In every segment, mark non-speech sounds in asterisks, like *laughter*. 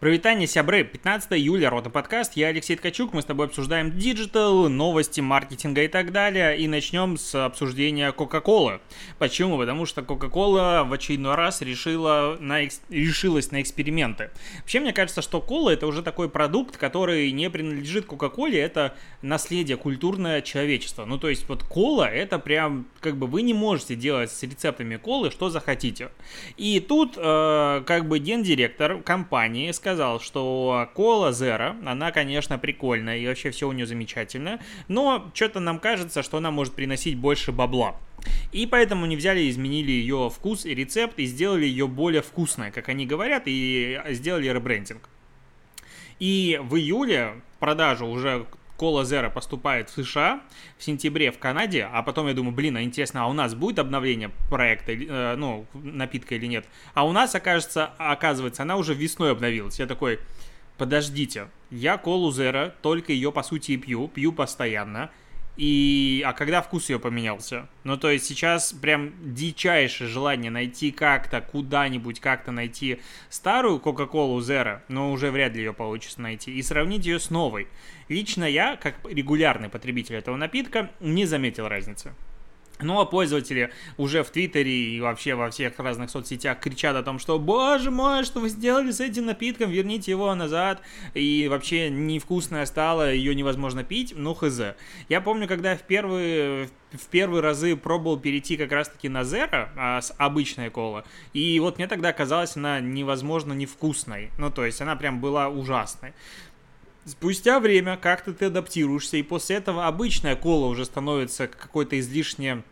Прывітанне, сябры! 15 июля, Рота подкаст, я Алексей Ткачук, мы с тобой обсуждаем digital, новости, маркетинга и так далее, и начнем с обсуждения Кока-Колы. Почему? Потому что Кока-Кола в очередной раз решила на экс... решилась на эксперименты. Вообще, мне кажется, что кола это уже такой продукт, который не принадлежит Кока-Коле, это наследие культурное человечества. Ну, то есть, вот кола это прям, как бы вы не можете делать с рецептами колы, что захотите. И тут, э, как бы, гендиректор компании сказал, сказал, что кола Zero, она, конечно, прикольная и вообще все у нее замечательно, но что-то нам кажется, что она может приносить больше бабла. И поэтому они взяли, изменили ее вкус и рецепт и сделали ее более вкусной, как они говорят, и сделали ребрендинг. И в июле продажу уже Кола Zero поступает в США в сентябре в Канаде, а потом я думаю, блин, а интересно, а у нас будет обновление проекта, э, ну, напитка или нет? А у нас, окажется, оказывается, она уже весной обновилась. Я такой, подождите, я Колу Zero, только ее по сути и пью, пью постоянно. И, а когда вкус ее поменялся? Ну, то есть сейчас прям дичайшее желание найти как-то, куда-нибудь как-то найти старую Coca-Cola Zero, но уже вряд ли ее получится найти, и сравнить ее с новой. Лично я, как регулярный потребитель этого напитка, не заметил разницы. Ну а пользователи уже в Твиттере и вообще во всех разных соцсетях кричат о том, что «Боже мой, что вы сделали с этим напитком, верните его назад!» И вообще невкусная стала, ее невозможно пить, ну хз. Я помню, когда в первые, в первые разы пробовал перейти как раз-таки на Zero а, с обычной колы, и вот мне тогда казалось она невозможно невкусной. Ну то есть она прям была ужасной. Спустя время как-то ты адаптируешься, и после этого обычная кола уже становится какой-то излишне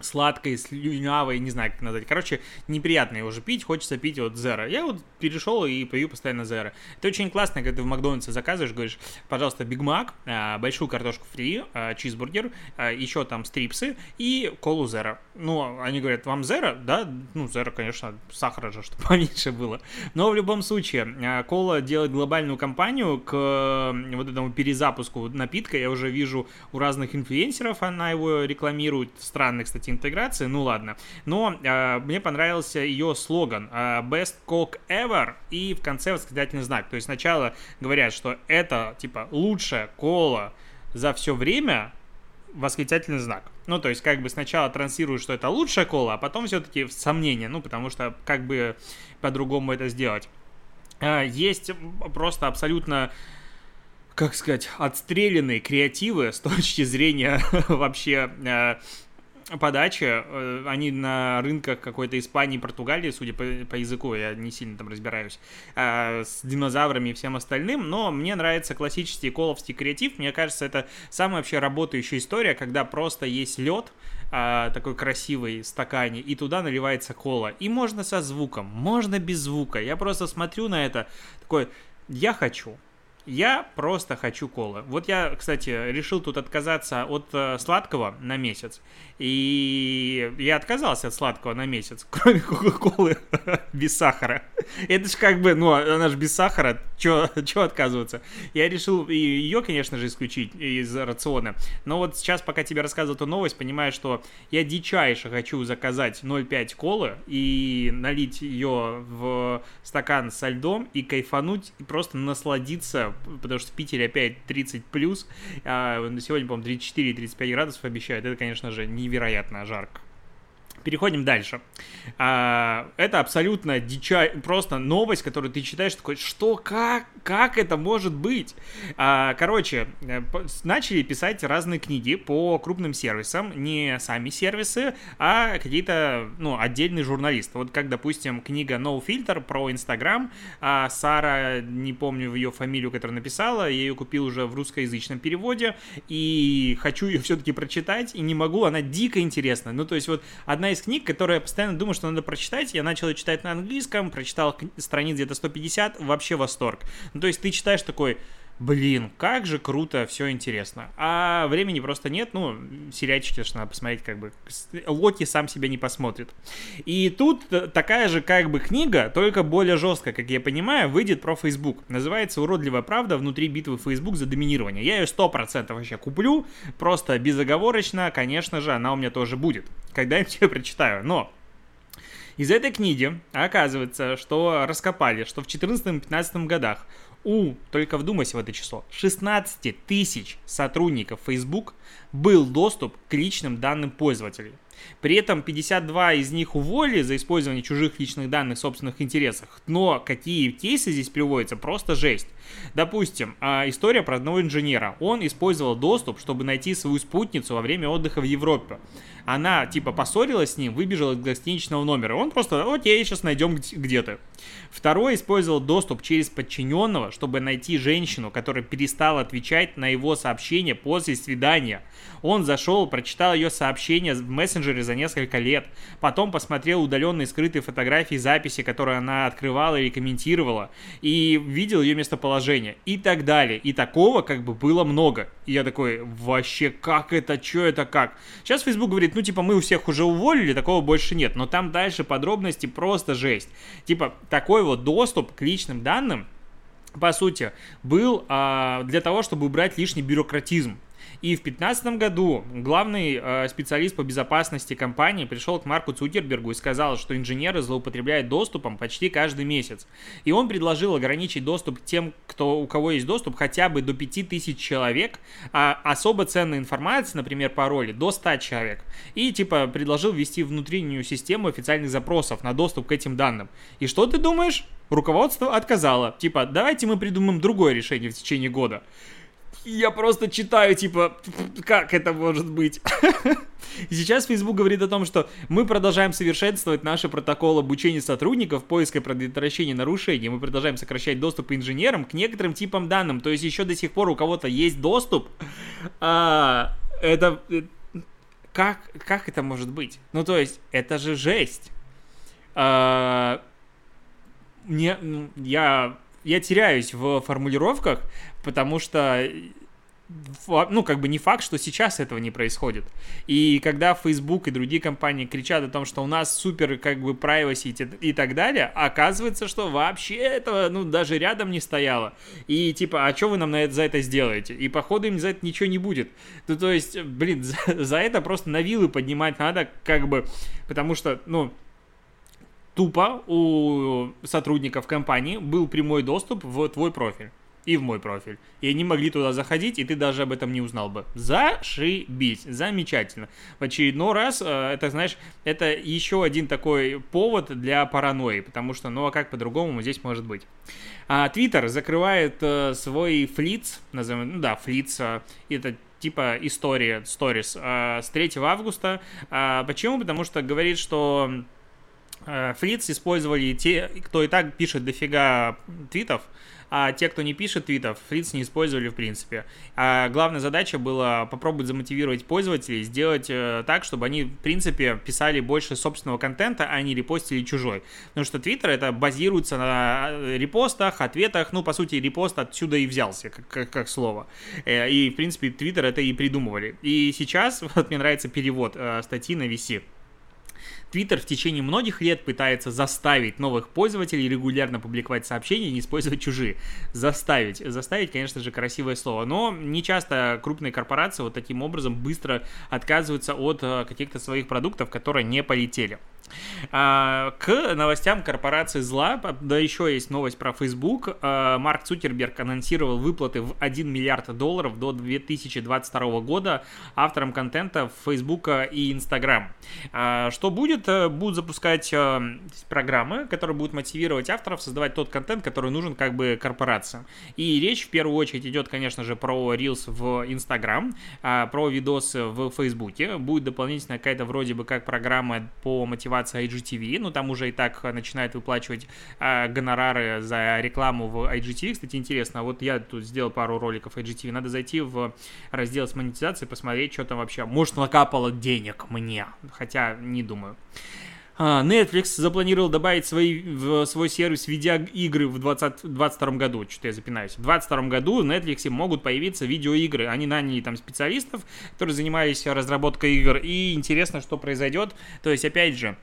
сладкой, слюнявой, не знаю, как назвать. Короче, неприятно его уже пить, хочется пить вот Zero. Я вот перешел и пью постоянно Zero. Это очень классно, когда ты в Макдональдсе заказываешь, говоришь, пожалуйста, Биг Мак, а, большую картошку фри, а, чизбургер, а, еще там стрипсы и колу Zero. Ну, они говорят, вам Zero? Да, ну, Zero, конечно, сахара же, чтобы *laughs* поменьше было. Но в любом случае, кола делает глобальную кампанию к вот этому перезапуску напитка. Я уже вижу у разных инфлюенсеров, она его рекламирует, странных, кстати, интеграции, ну ладно. Но э, мне понравился ее слоган э, Best Coke Ever и в конце восклицательный знак. То есть сначала говорят, что это типа лучшая кола за все время, восклицательный знак. Ну, то есть, как бы сначала транслируют, что это лучшая кола, а потом все-таки сомнения, ну, потому что как бы по-другому это сделать. Э, есть просто абсолютно как сказать, отстрелянные креативы с точки зрения *laughs* вообще подачи, э, они на рынках какой-то Испании, Португалии, судя по, по языку, я не сильно там разбираюсь, э, с динозаврами и всем остальным, но мне нравится классический коловский креатив, мне кажется, это самая вообще работающая история, когда просто есть лед, э, такой красивый стакане, и туда наливается кола, и можно со звуком, можно без звука, я просто смотрю на это, такой, я хочу, я просто хочу колы. Вот я, кстати, решил тут отказаться от э, сладкого на месяц. И я отказался от сладкого на месяц, *laughs* кроме кока-колы *laughs* без сахара. Это же как бы, ну, она же без сахара, чё, *laughs* чё отказываться? Я решил ее, конечно же, исключить из рациона. Но вот сейчас, пока тебе рассказываю эту новость, понимаю, что я дичайше хочу заказать 0,5 колы и налить ее в стакан со льдом и кайфануть, и просто насладиться потому что в Питере опять 30 плюс, а сегодня, по-моему, 34-35 градусов обещают, это, конечно же, невероятно жарко. Переходим дальше. А, это абсолютно дича... просто новость, которую ты читаешь, такой, что, как, как это может быть? А, короче, э, начали писать разные книги по крупным сервисам, не сами сервисы, а какие-то, ну, отдельные журналисты. Вот как, допустим, книга No Filter про Инстаграм, а Сара, не помню ее фамилию, которую написала, я ее купил уже в русскоязычном переводе, и хочу ее все-таки прочитать, и не могу, она дико интересна. Ну, то есть вот одна из книг, которые я постоянно думаю, что надо прочитать. Я начал ее читать на английском, прочитал страниц где-то 150, вообще восторг. Ну, то есть ты читаешь такой, блин, как же круто, все интересно. А времени просто нет, ну, сериальчики, что надо посмотреть, как бы, Локи сам себя не посмотрит. И тут такая же, как бы, книга, только более жесткая, как я понимаю, выйдет про Facebook. Называется «Уродливая правда внутри битвы Facebook за доминирование». Я ее 100% вообще куплю, просто безоговорочно, конечно же, она у меня тоже будет. Когда-нибудь я прочитаю, но Из этой книги оказывается, что раскопали, что в 2014-2015 годах у, только вдумайся в это число, 16 тысяч сотрудников Facebook был доступ к личным данным пользователей. При этом 52 из них уволили за использование чужих личных данных в собственных интересах. Но какие кейсы здесь приводятся, просто жесть. Допустим, а, история про одного инженера. Он использовал доступ, чтобы найти свою спутницу во время отдыха в Европе. Она, типа, поссорилась с ним, выбежала из гостиничного номера. Он просто, окей, сейчас найдем где-то. Второй использовал доступ через подчиненного, чтобы найти женщину, которая перестала отвечать на его сообщения после свидания. Он зашел, прочитал ее сообщение в мессенджере за несколько лет. Потом посмотрел удаленные скрытые фотографии, записи, которые она открывала или комментировала. И видел ее местоположение. И так далее. И такого как бы было много. И я такой, вообще, как это, что это, как? Сейчас Facebook говорит, ну, типа, мы у всех уже уволили, такого больше нет. Но там дальше подробности просто жесть. Типа, такой вот доступ к личным данным, по сути, был а, для того, чтобы убрать лишний бюрократизм. И в 2015 году главный э, специалист по безопасности компании пришел к Марку Цукербергу и сказал, что инженеры злоупотребляют доступом почти каждый месяц. И он предложил ограничить доступ тем, кто, у кого есть доступ, хотя бы до 5000 человек, а особо ценная информация, например, пароли, до 100 человек. И типа предложил ввести внутреннюю систему официальных запросов на доступ к этим данным. И что ты думаешь? Руководство отказало. Типа, давайте мы придумаем другое решение в течение года я просто читаю, типа, как это может быть? *laughs* И сейчас Facebook говорит о том, что мы продолжаем совершенствовать наши протоколы обучения сотрудников, поиска и предотвращения нарушений. Мы продолжаем сокращать доступ инженерам к некоторым типам данным. То есть еще до сих пор у кого-то есть доступ. А, это... Э, как, как это может быть? Ну, то есть, это же жесть. А, мне, я я теряюсь в формулировках, потому что ну, как бы не факт, что сейчас этого не происходит. И когда Facebook и другие компании кричат о том, что у нас супер, как бы, privacy и так далее, оказывается, что вообще этого, ну, даже рядом не стояло. И, типа, а что вы нам на это, за это сделаете? И, походу, им за это ничего не будет. Ну, то есть, блин, *laughs* за, за это просто на вилы поднимать надо, как бы, потому что, ну, тупо у сотрудников компании был прямой доступ в твой профиль и в мой профиль. И они могли туда заходить, и ты даже об этом не узнал бы. Зашибись, замечательно. В очередной раз, э, это, знаешь, это еще один такой повод для паранойи, потому что, ну а как по-другому здесь может быть? А, Твиттер закрывает э, свой флиц, назовем, ну да, флиц, э, это типа история, сторис, с 3 августа. А, почему? Потому что говорит, что Фриц использовали те, кто и так пишет дофига твитов, а те, кто не пишет твитов, Фриц не использовали в принципе. А главная задача была попробовать замотивировать пользователей, сделать э, так, чтобы они, в принципе, писали больше собственного контента, а не репостили чужой. Потому что Твиттер это базируется на э, репостах, ответах, ну, по сути, репост отсюда и взялся, как, как, как слово. И, в принципе, Твиттер это и придумывали. И сейчас, *laughs* вот мне нравится перевод статьи на VC. Твиттер в течение многих лет пытается заставить новых пользователей регулярно публиковать сообщения и не использовать чужие. Заставить. Заставить, конечно же, красивое слово. Но не часто крупные корпорации вот таким образом быстро отказываются от э, каких-то своих продуктов, которые не полетели. А, к новостям корпорации зла, да еще есть новость про Facebook. А, Марк Цукерберг анонсировал выплаты в 1 миллиард долларов до 2022 года авторам контента Facebook и Instagram. А, что будет? Э, будут запускать э, программы, которые будут мотивировать авторов создавать тот контент, который нужен как бы корпорациям. И речь в первую очередь идет, конечно же, про Reels в Instagram, про видосы в Facebook. Будет дополнительно какая-то вроде бы как программа по мотивации мотивация IGTV, ну там уже и так начинают выплачивать э, гонорары за рекламу в IGTV. Кстати, интересно, вот я тут сделал пару роликов IGTV, надо зайти в раздел с монетизацией, посмотреть, что там вообще, может накапало денег мне, хотя не думаю. А, Netflix запланировал добавить свои, в свой сервис видеоигры в 2022 году. Что-то я запинаюсь. В 2022 году в Netflix могут появиться видеоигры. Они наняли там специалистов, которые занимались разработкой игр. И интересно, что произойдет. То есть, опять же,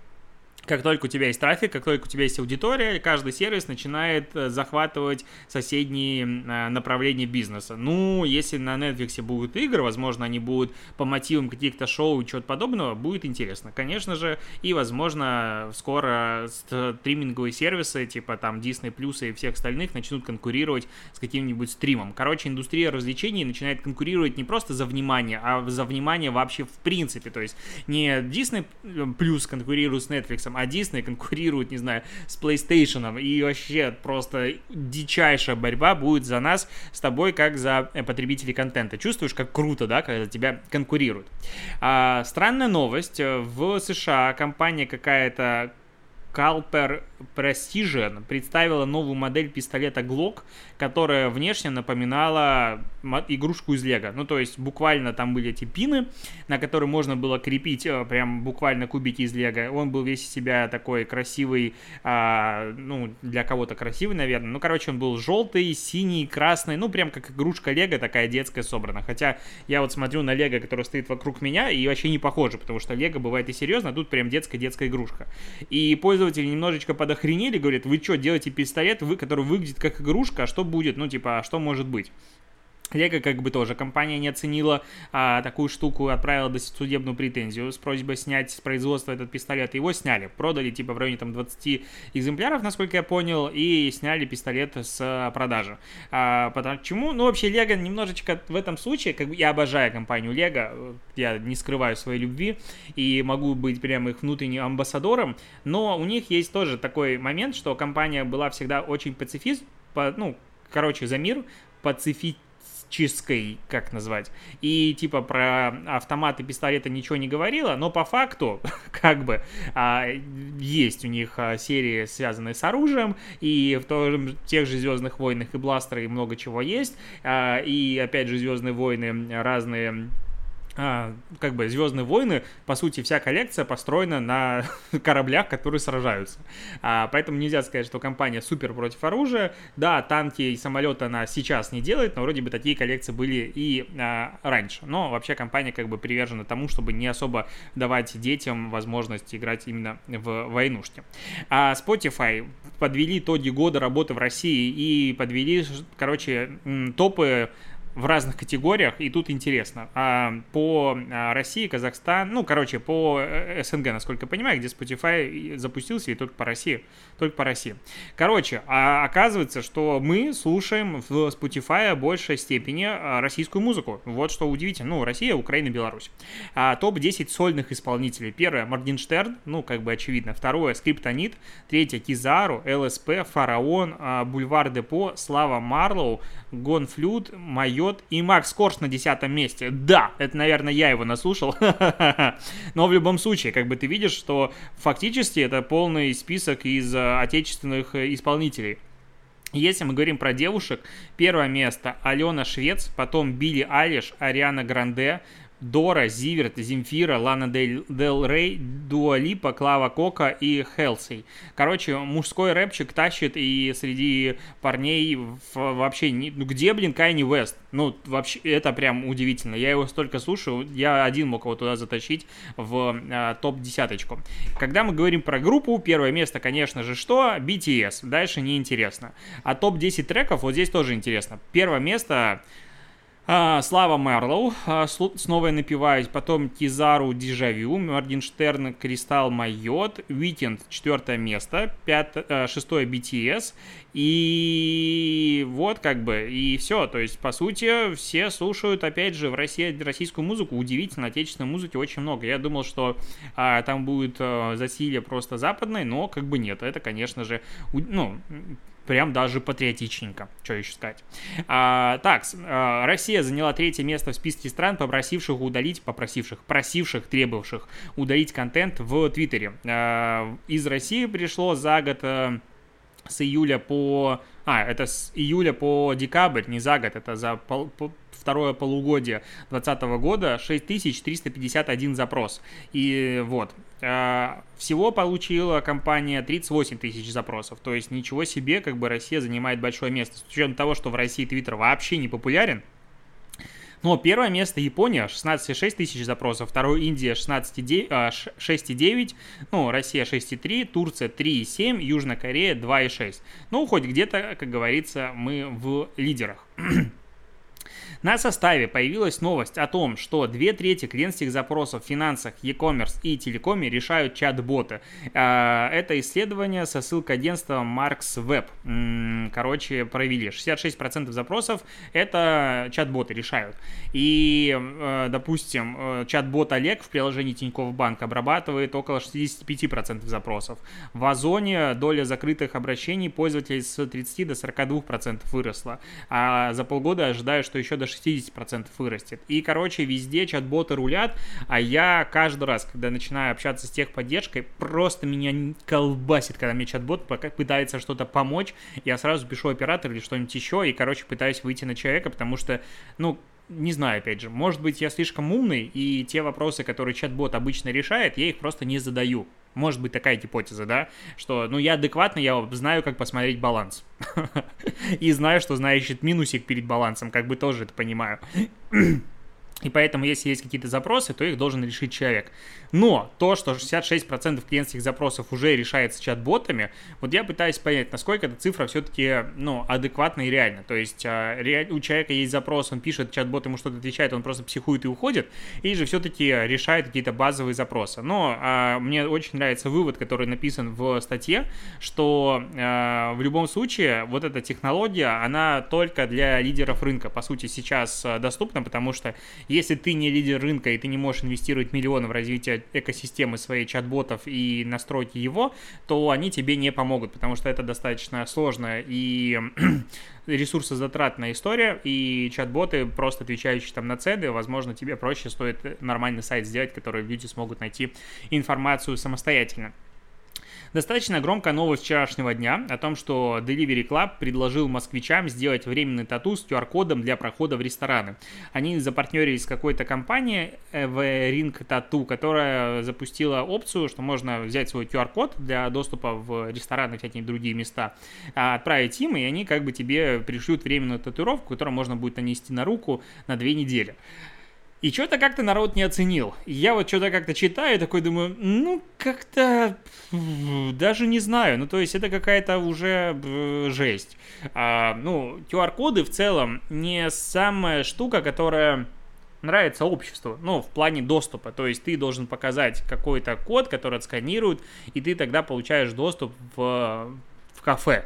как только у тебя есть трафик, как только у тебя есть аудитория, каждый сервис начинает э, захватывать соседние э, направления бизнеса. Ну, если на Netflix будут игры, возможно, они будут по мотивам каких-то шоу и чего-то подобного, будет интересно, конечно же, и, возможно, скоро стриминговые сервисы, типа там Disney Plus и всех остальных, начнут конкурировать с каким-нибудь стримом. Короче, индустрия развлечений начинает конкурировать не просто за внимание, а за внимание вообще в принципе, то есть не Disney Plus конкурирует с Netflix, а Disney конкурирует, не знаю, с PlayStation, и вообще просто дичайшая борьба будет за нас с тобой, как за э, потребителей контента. Чувствуешь, как круто, да, когда тебя конкурируют. А, странная новость. В США компания какая-то Calper Precision представила новую модель пистолета Glock, которая внешне напоминала игрушку из Лего. Ну, то есть, буквально там были эти пины, на которые можно было крепить э, прям буквально кубики из Лего. Он был весь из себя такой красивый, а, ну, для кого-то красивый, наверное. Ну, короче, он был желтый, синий, красный, ну, прям как игрушка Лего, такая детская собрана. Хотя я вот смотрю на Лего, который стоит вокруг меня, и вообще не похоже, потому что Лего бывает и серьезно, а тут прям детская-детская игрушка. И пользователи немножечко подохренели, говорят, вы что, делаете пистолет, вы, который выглядит как игрушка, а что будет? Ну, типа, а что может быть? Лего как бы тоже компания не оценила а, такую штуку, отправила судебную претензию с просьбой снять с производства этот пистолет. Его сняли, продали типа в районе там 20 экземпляров, насколько я понял, и сняли пистолет с продажи. А, почему? Ну вообще Лего немножечко в этом случае, как бы я обожаю компанию Лего, я не скрываю своей любви и могу быть прямо их внутренним амбассадором, но у них есть тоже такой момент, что компания была всегда очень пацифист, по, ну короче за мир, пацифист чисткой, как назвать. И типа про автоматы, пистолеты ничего не говорила, но по факту, *laughs* как бы, а, есть у них а, серии, связанные с оружием, и в, том, тех же Звездных войнах и бластеры и много чего есть. А, и опять же, Звездные войны разные а, как бы Звездные войны, по сути, вся коллекция построена на *laughs* кораблях, которые сражаются. А, поэтому нельзя сказать, что компания супер против оружия. Да, танки и самолеты она сейчас не делает, но вроде бы такие коллекции были и а, раньше. Но вообще компания как бы привержена тому, чтобы не особо давать детям возможность играть именно в войнушки. А Spotify подвели итоги года работы в России и подвели, короче, топы в разных категориях, и тут интересно. А, по а, России, Казахстан, ну, короче, по э, СНГ, насколько я понимаю, где Spotify запустился, и только по России, только по России. Короче, а оказывается, что мы слушаем в Spotify большей степени российскую музыку. Вот что удивительно. Ну, Россия, Украина, Беларусь. А, Топ-10 сольных исполнителей. Первое, Моргенштерн, ну, как бы очевидно. Второе, Скриптонит. Третье, Kizaru, ЛСП, Pharaoh, Бульвар Депо, Слава Марлоу, GONE.Fludd, MAYOT и Макс Корж на десятом месте. Да, это, наверное, я его наслушал. *laughs* Но в любом случае, как бы ты видишь, что фактически это полный список из э, отечественных э, исполнителей. Если мы говорим про девушек, первое место Алена Швец, потом Билли Айлиш, Ариана Гранде, Дора, Зиверт, Земфира, Лана Дель, Дел Рей, Дуа Липа, Клава Кока и Halsey. Короче, мужской рэпчик тащит и среди парней вообще... Не, ну где, блин, Канье Вест? Ну, вообще, это прям удивительно. Я его столько слушаю, я один мог его туда затащить в э, топ-десяточку. Когда мы говорим про группу, первое место, конечно же, что? BTS. Дальше неинтересно. А топ-10 треков вот здесь тоже интересно. Первое место... А, Слава Марлоу, а, снова я напиваюсь, потом Kizaru Дежавю, Моргенштерн Кристалл MAYOT, Weeknd четвертое место, а, шестое BTS, и вот как бы, и все, то есть по сути все слушают опять же в России российскую музыку, удивительно, отечественной музыки очень много, я думал, что а, там будет а, засилие просто западной, но как бы нет, это конечно же, ну, прям даже патриотичненько. Что еще сказать? А, так, а, Россия заняла третье место в списке стран, попросивших удалить, попросивших, просивших, требовавших удалить контент в Твиттере. А, из России пришло за год а, с июля по... А, это с июля по декабрь, не за год, это за пол, по, второе полугодие 2020 года 6351 запрос. И вот, а, всего получила компания 38 тысяч запросов. То есть ничего себе, как бы Россия занимает большое место. С учетом того, что в России Твиттер вообще не популярен, Но первое место Япония, 16,6 тысяч запросов, второе Индия 6,9, а, ну, Россия 6,3, Турция 3,7, Южная Корея 2,6. Ну, хоть где-то, как говорится, мы в лидерах. На составе появилась новость о том, что две трети клиентских запросов в финансах, e-commerce и телекоме решают чат-боты. А, это исследование со ссылкой агентства Marks Web. Короче, провели. 66% запросов это чат-боты решают. И, э, допустим, э, чат-бот Олег в приложении Тинькофф Банк обрабатывает около 65% запросов. В Озоне доля закрытых обращений пользователей с 30 до 42% выросла. А за полгода ожидаю, что еще до 60% вырастет. И, короче, везде чат-боты рулят, а я каждый раз, когда начинаю общаться с техподдержкой, просто меня колбасит, когда мне чат-бот пытается что-то помочь, я сразу пишу оператор или что-нибудь еще, и, короче, пытаюсь выйти на человека, потому что, ну, не знаю, опять же, может быть, я слишком умный, и те вопросы, которые чат-бот обычно решает, я их просто не задаю. Может быть такая гипотеза, да, что, ну, я адекватно, я знаю, как посмотреть баланс. *laughs* И знаю, что значит минусик перед балансом, как бы тоже это понимаю. *clears throat* И поэтому, если есть какие-то запросы, то их должен решить человек. Но то, что 66% клиентских запросов уже решается чат-ботами, вот я пытаюсь понять, насколько эта цифра все-таки, ну, адекватна и реальна. То есть а, у человека есть запрос, он пишет, чат-бот ему что-то отвечает, он просто психует и уходит, или же все-таки решает какие-то базовые запросы. Но а, мне очень нравится вывод, который написан в статье, что а, в любом случае вот эта технология, она только для лидеров рынка, по сути, сейчас а, доступна, потому что если ты не лидер рынка и ты не можешь инвестировать миллионы в развитие экосистемы своей чат-ботов и настройки его, то они тебе не помогут, потому что это достаточно сложная и *clears throat* ресурсозатратная история, и чат-боты, просто отвечающие там на цеды, возможно, тебе проще стоит нормальный сайт сделать, который люди смогут найти информацию самостоятельно. Достаточно громкая новость вчерашнего дня о том, что Delivery Club предложил москвичам сделать временный тату с QR-кодом для прохода в рестораны. Они запартнерились с какой-то компанией Ring Tattoo, которая запустила опцию, что можно взять свой QR-код для доступа в рестораны и всякие другие места, а отправить им, и они как бы тебе пришлют временную татуировку, которую можно будет нанести на руку на две недели. И что-то как-то народ не оценил. Я вот что-то как-то читаю, такой думаю, ну, как-то даже не знаю. Ну, то есть это какая-то уже жесть. А, ну, QR-коды в целом не самая штука, которая нравится обществу, ну, в плане доступа. То есть ты должен показать какой-то код, который отсканируют, и ты тогда получаешь доступ в, в кафе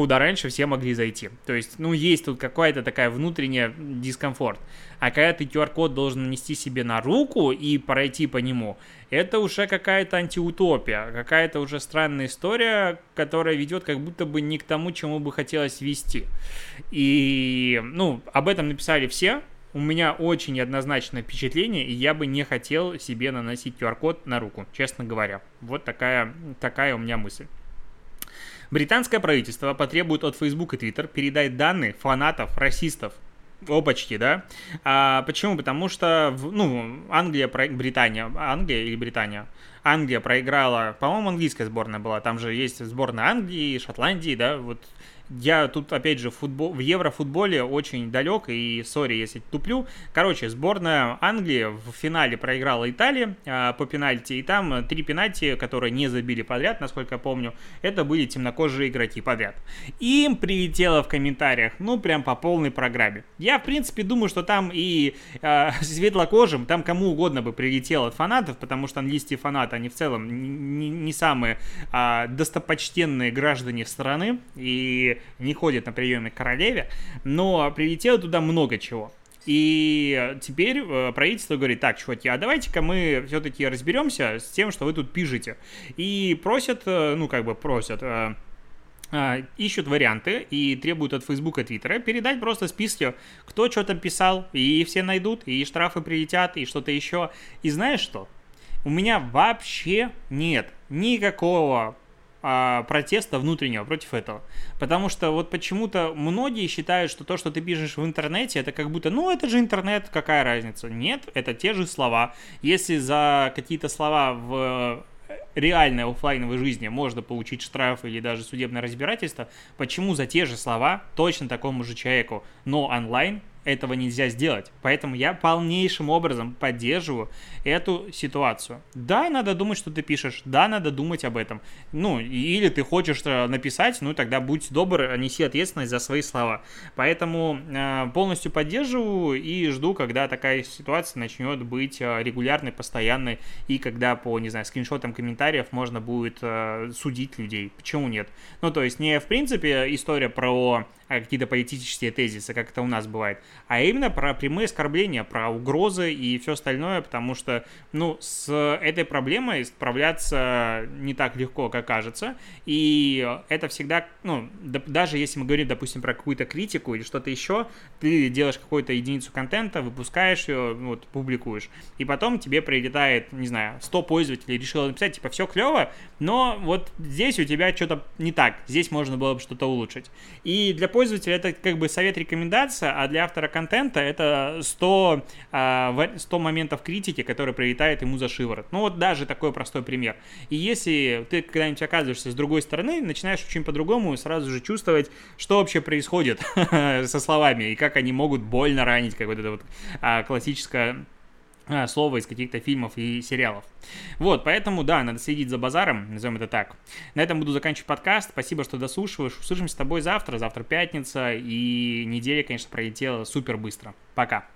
куда раньше все могли зайти. То есть, ну, есть тут какая-то такая внутренняя дискомфорт. А когда ты QR-код должен нанести себе на руку и пройти по нему, это уже какая-то антиутопия, какая-то уже странная история, которая ведет как будто бы не к тому, чему бы хотелось вести. И, ну, об этом написали все, у меня очень неоднозначное впечатление, и я бы не хотел себе наносить QR-код на руку, честно говоря. Вот такая, такая у меня мысль. Британское правительство потребует от Facebook и Twitter передать данные фанатов, расистов, Опачки, да? А, почему? Потому что, ну, Англия, Британия, Англия или Британия? Англия проиграла, по-моему, английская сборная была, там же есть сборная Англии, Шотландии, да, вот я тут, опять же, футбол, в еврофутболе очень далек, и сори, если туплю. Короче, сборная Англии в финале проиграла Италии а, по пенальти, и там три пенальти, которые не забили подряд, насколько я помню, это были темнокожие игроки подряд. Им прилетело в комментариях, ну, прям по полной программе. Я, в принципе, думаю, что там и а, *laughs* светлокожим, там кому угодно бы прилетело от фанатов, потому что английские фанаты, они в целом не, не самые а, достопочтенные граждане страны, и не ходит на приемы к королеве, но прилетело туда много чего. И теперь э, правительство говорит, так, чуваки, а давайте-ка мы все-таки разберемся с тем, что вы тут пишете. И просят, э, ну, как бы просят, э, ищут варианты и требуют от Facebook и Twitter передать просто списки, кто что там писал, и все найдут, и штрафы прилетят, и что-то еще. И знаешь что? У меня вообще нет никакого а, протеста внутреннего против этого. Потому что вот почему-то многие считают, что то, что ты пишешь в интернете, это как будто, ну, это же интернет, какая разница? Нет, это те же слова. Если за какие-то слова в реальной офлайновой жизни можно получить штраф или даже судебное разбирательство, почему за те же слова точно такому же человеку, но онлайн этого нельзя сделать. Поэтому я полнейшим образом поддерживаю эту ситуацию. Да, надо думать, что ты пишешь, да, надо думать об этом. Ну, или ты хочешь э, написать, ну, тогда будь добр, неси ответственность за свои слова. Поэтому э, полностью поддерживаю и жду, когда такая ситуация начнет быть э, регулярной, постоянной, и когда по, не знаю, скриншотам комментариев можно будет э, судить людей. Почему нет? Ну, то есть не, в принципе, история про а, какие-то политические тезисы, как это у нас бывает, а именно про прямые оскорбления, про угрозы и все остальное, потому что, ну, с этой проблемой справляться не так легко, как кажется, и это всегда, ну, даже если мы говорим, допустим, про какую-то критику или что-то еще, ты делаешь какую-то единицу контента, выпускаешь ее, вот, публикуешь, и потом тебе прилетает, не знаю, 100 пользователей решило написать, типа, все клево, но вот здесь у тебя что-то не так, здесь можно было бы что-то улучшить. И для пользователя это как бы совет-рекомендация, а для автора контента это 100, 100 а, моментов критики, которые прилетают ему за шиворот. Ну вот даже такой простой пример. И если ты когда-нибудь оказываешься с другой стороны, начинаешь очень по-другому сразу же чувствовать, что вообще происходит *laughs* со словами и как они могут больно ранить, как вот это вот а, классическое слово из каких-то фильмов и сериалов. Вот, поэтому, да, надо следить за базаром, назовем это так. На этом буду заканчивать подкаст. Спасибо, что дослушиваешь. Услышимся с тобой завтра. Завтра пятница, и неделя, конечно, пролетела супер быстро. Пока.